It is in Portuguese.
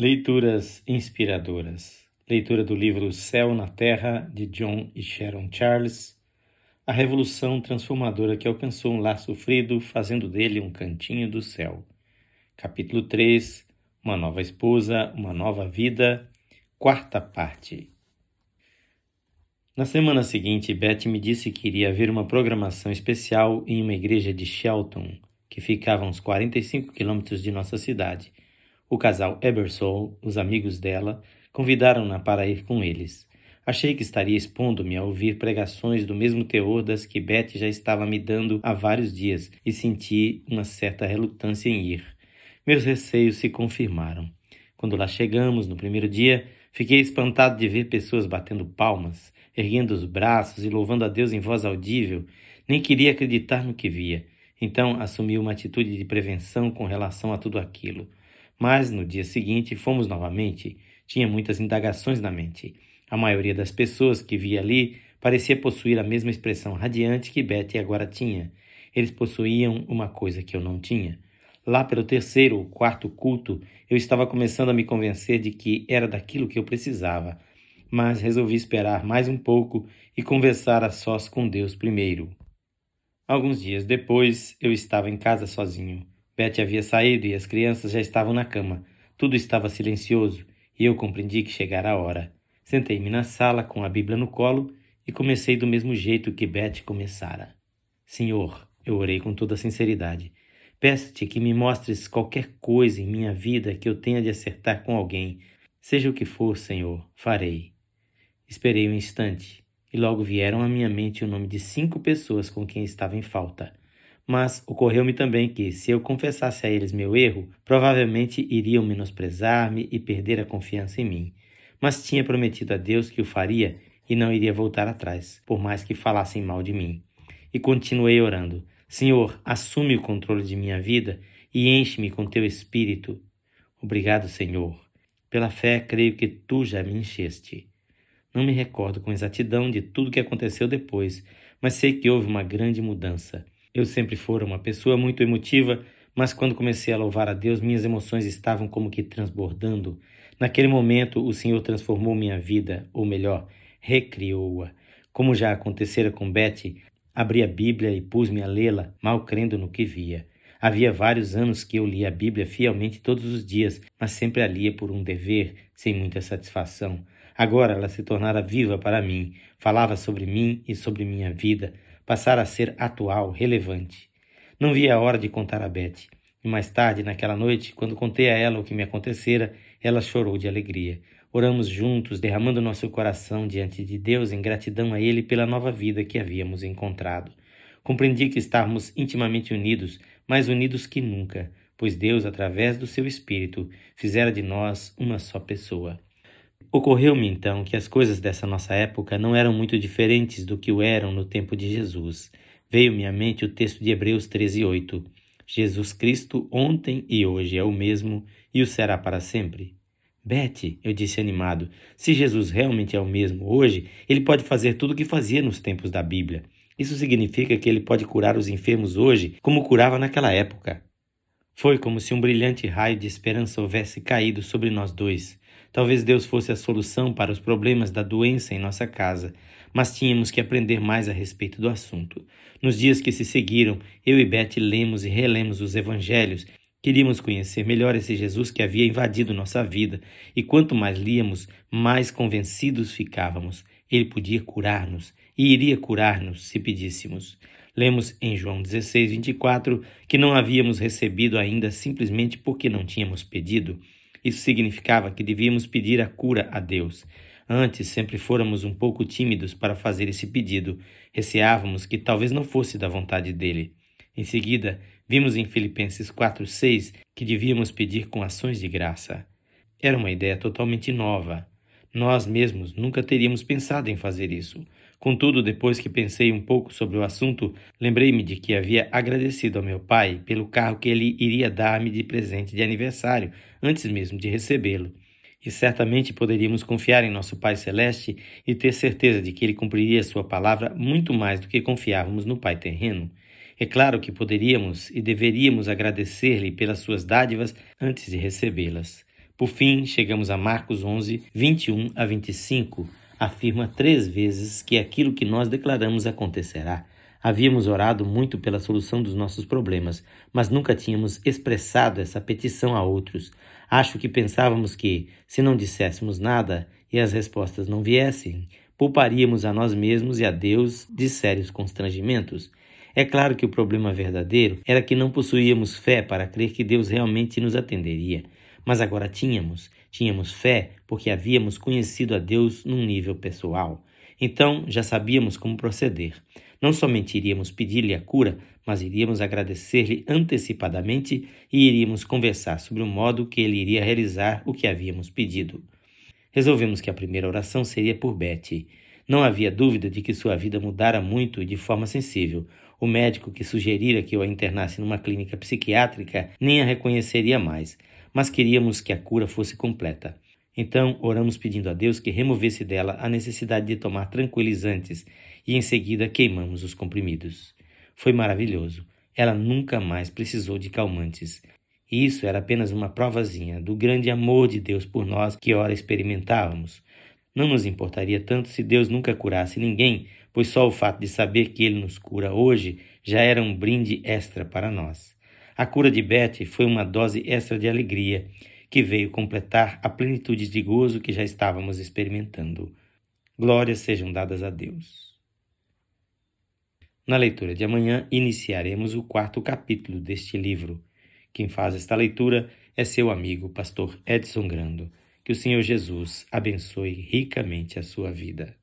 Leituras inspiradoras. Leitura do livro Céu na Terra, de John e Sharon Charles. A revolução transformadora que alcançou um lar sofrido, fazendo dele um cantinho do céu. Capítulo 3 Uma nova esposa, uma nova vida. Quarta parte. Na semana seguinte, Beth me disse que iria haver uma programação especial em uma igreja de Shelton, que ficava a uns 45 quilômetros de nossa cidade o casal Ebersol, os amigos dela, convidaram-na para ir com eles. Achei que estaria expondo-me a ouvir pregações do mesmo teor das que Beth já estava me dando há vários dias e senti uma certa relutância em ir. Meus receios se confirmaram. Quando lá chegamos, no primeiro dia, fiquei espantado de ver pessoas batendo palmas, erguendo os braços e louvando a Deus em voz audível. Nem queria acreditar no que via. Então assumi uma atitude de prevenção com relação a tudo aquilo. Mas no dia seguinte fomos novamente. Tinha muitas indagações na mente. A maioria das pessoas que via ali parecia possuir a mesma expressão radiante que Betty agora tinha. Eles possuíam uma coisa que eu não tinha. Lá pelo terceiro ou quarto culto, eu estava começando a me convencer de que era daquilo que eu precisava, mas resolvi esperar mais um pouco e conversar a sós com Deus primeiro. Alguns dias depois, eu estava em casa sozinho. Betty havia saído e as crianças já estavam na cama. Tudo estava silencioso e eu compreendi que chegara a hora. Sentei-me na sala com a Bíblia no colo e comecei do mesmo jeito que Betty começara. Senhor, eu orei com toda sinceridade. Peço-te que me mostres qualquer coisa em minha vida que eu tenha de acertar com alguém. Seja o que for, Senhor, farei. Esperei um instante e logo vieram à minha mente o nome de cinco pessoas com quem estava em falta. Mas ocorreu-me também que, se eu confessasse a eles meu erro, provavelmente iriam menosprezar-me e perder a confiança em mim. Mas tinha prometido a Deus que o faria e não iria voltar atrás, por mais que falassem mal de mim. E continuei orando: Senhor, assume o controle de minha vida e enche-me com teu espírito. Obrigado, Senhor. Pela fé, creio que tu já me encheste. Não me recordo com exatidão de tudo que aconteceu depois, mas sei que houve uma grande mudança. Eu sempre fora uma pessoa muito emotiva, mas quando comecei a louvar a Deus, minhas emoções estavam como que transbordando. Naquele momento, o Senhor transformou minha vida, ou melhor, recriou-a. Como já acontecera com Betty, abri a Bíblia e pus-me a lê-la, mal crendo no que via. Havia vários anos que eu lia a Bíblia fielmente todos os dias, mas sempre a lia por um dever, sem muita satisfação. Agora ela se tornara viva para mim, falava sobre mim e sobre minha vida, passara a ser atual, relevante. Não via a hora de contar a Beth. E mais tarde, naquela noite, quando contei a ela o que me acontecera, ela chorou de alegria. Oramos juntos, derramando nosso coração diante de Deus em gratidão a Ele pela nova vida que havíamos encontrado. Compreendi que estávamos intimamente unidos, mais unidos que nunca, pois Deus, através do seu Espírito, fizera de nós uma só pessoa. Ocorreu-me então que as coisas dessa nossa época não eram muito diferentes do que o eram no tempo de Jesus. Veio-me à mente o texto de Hebreus 13:8. Jesus Cristo ontem e hoje é o mesmo e o será para sempre. Bete, eu disse animado, se Jesus realmente é o mesmo hoje, ele pode fazer tudo o que fazia nos tempos da Bíblia. Isso significa que ele pode curar os enfermos hoje como curava naquela época. Foi como se um brilhante raio de esperança houvesse caído sobre nós dois. Talvez Deus fosse a solução para os problemas da doença em nossa casa, mas tínhamos que aprender mais a respeito do assunto. Nos dias que se seguiram, eu e Beth lemos e relemos os evangelhos. Queríamos conhecer melhor esse Jesus que havia invadido nossa vida, e quanto mais líamos, mais convencidos ficávamos. Ele podia curar-nos e iria curar-nos se pedíssemos. Lemos em João 16, 24 que não havíamos recebido ainda simplesmente porque não tínhamos pedido. Isso significava que devíamos pedir a cura a Deus. Antes sempre fôramos um pouco tímidos para fazer esse pedido, receávamos que talvez não fosse da vontade dele. Em seguida, vimos em Filipenses 4:6 que devíamos pedir com ações de graça. Era uma ideia totalmente nova. Nós mesmos nunca teríamos pensado em fazer isso. Contudo, depois que pensei um pouco sobre o assunto, lembrei-me de que havia agradecido ao meu pai pelo carro que ele iria dar-me de presente de aniversário, antes mesmo de recebê-lo. E certamente poderíamos confiar em nosso Pai Celeste e ter certeza de que ele cumpriria sua palavra muito mais do que confiávamos no Pai terreno. É claro que poderíamos e deveríamos agradecer-lhe pelas suas dádivas antes de recebê-las. Por fim, chegamos a Marcos 11, 21 a 25. Afirma três vezes que aquilo que nós declaramos acontecerá. Havíamos orado muito pela solução dos nossos problemas, mas nunca tínhamos expressado essa petição a outros. Acho que pensávamos que, se não disséssemos nada e as respostas não viessem, pouparíamos a nós mesmos e a Deus de sérios constrangimentos. É claro que o problema verdadeiro era que não possuíamos fé para crer que Deus realmente nos atenderia. Mas agora tínhamos. Tínhamos fé porque havíamos conhecido a Deus num nível pessoal. Então já sabíamos como proceder. Não somente iríamos pedir-lhe a cura, mas iríamos agradecer-lhe antecipadamente e iríamos conversar sobre o modo que ele iria realizar o que havíamos pedido. Resolvemos que a primeira oração seria por Betty. Não havia dúvida de que sua vida mudara muito e de forma sensível. O médico que sugerira que eu a internasse numa clínica psiquiátrica nem a reconheceria mais, mas queríamos que a cura fosse completa. Então, oramos pedindo a Deus que removesse dela a necessidade de tomar tranquilizantes e em seguida queimamos os comprimidos. Foi maravilhoso. Ela nunca mais precisou de calmantes. E isso era apenas uma provazinha do grande amor de Deus por nós que ora experimentávamos. Não nos importaria tanto se Deus nunca curasse ninguém, pois só o fato de saber que Ele nos cura hoje já era um brinde extra para nós. A cura de Betty foi uma dose extra de alegria que veio completar a plenitude de gozo que já estávamos experimentando. Glórias sejam dadas a Deus. Na leitura de amanhã, iniciaremos o quarto capítulo deste livro. Quem faz esta leitura é seu amigo, pastor Edson Grando. Que o Senhor Jesus abençoe ricamente a sua vida.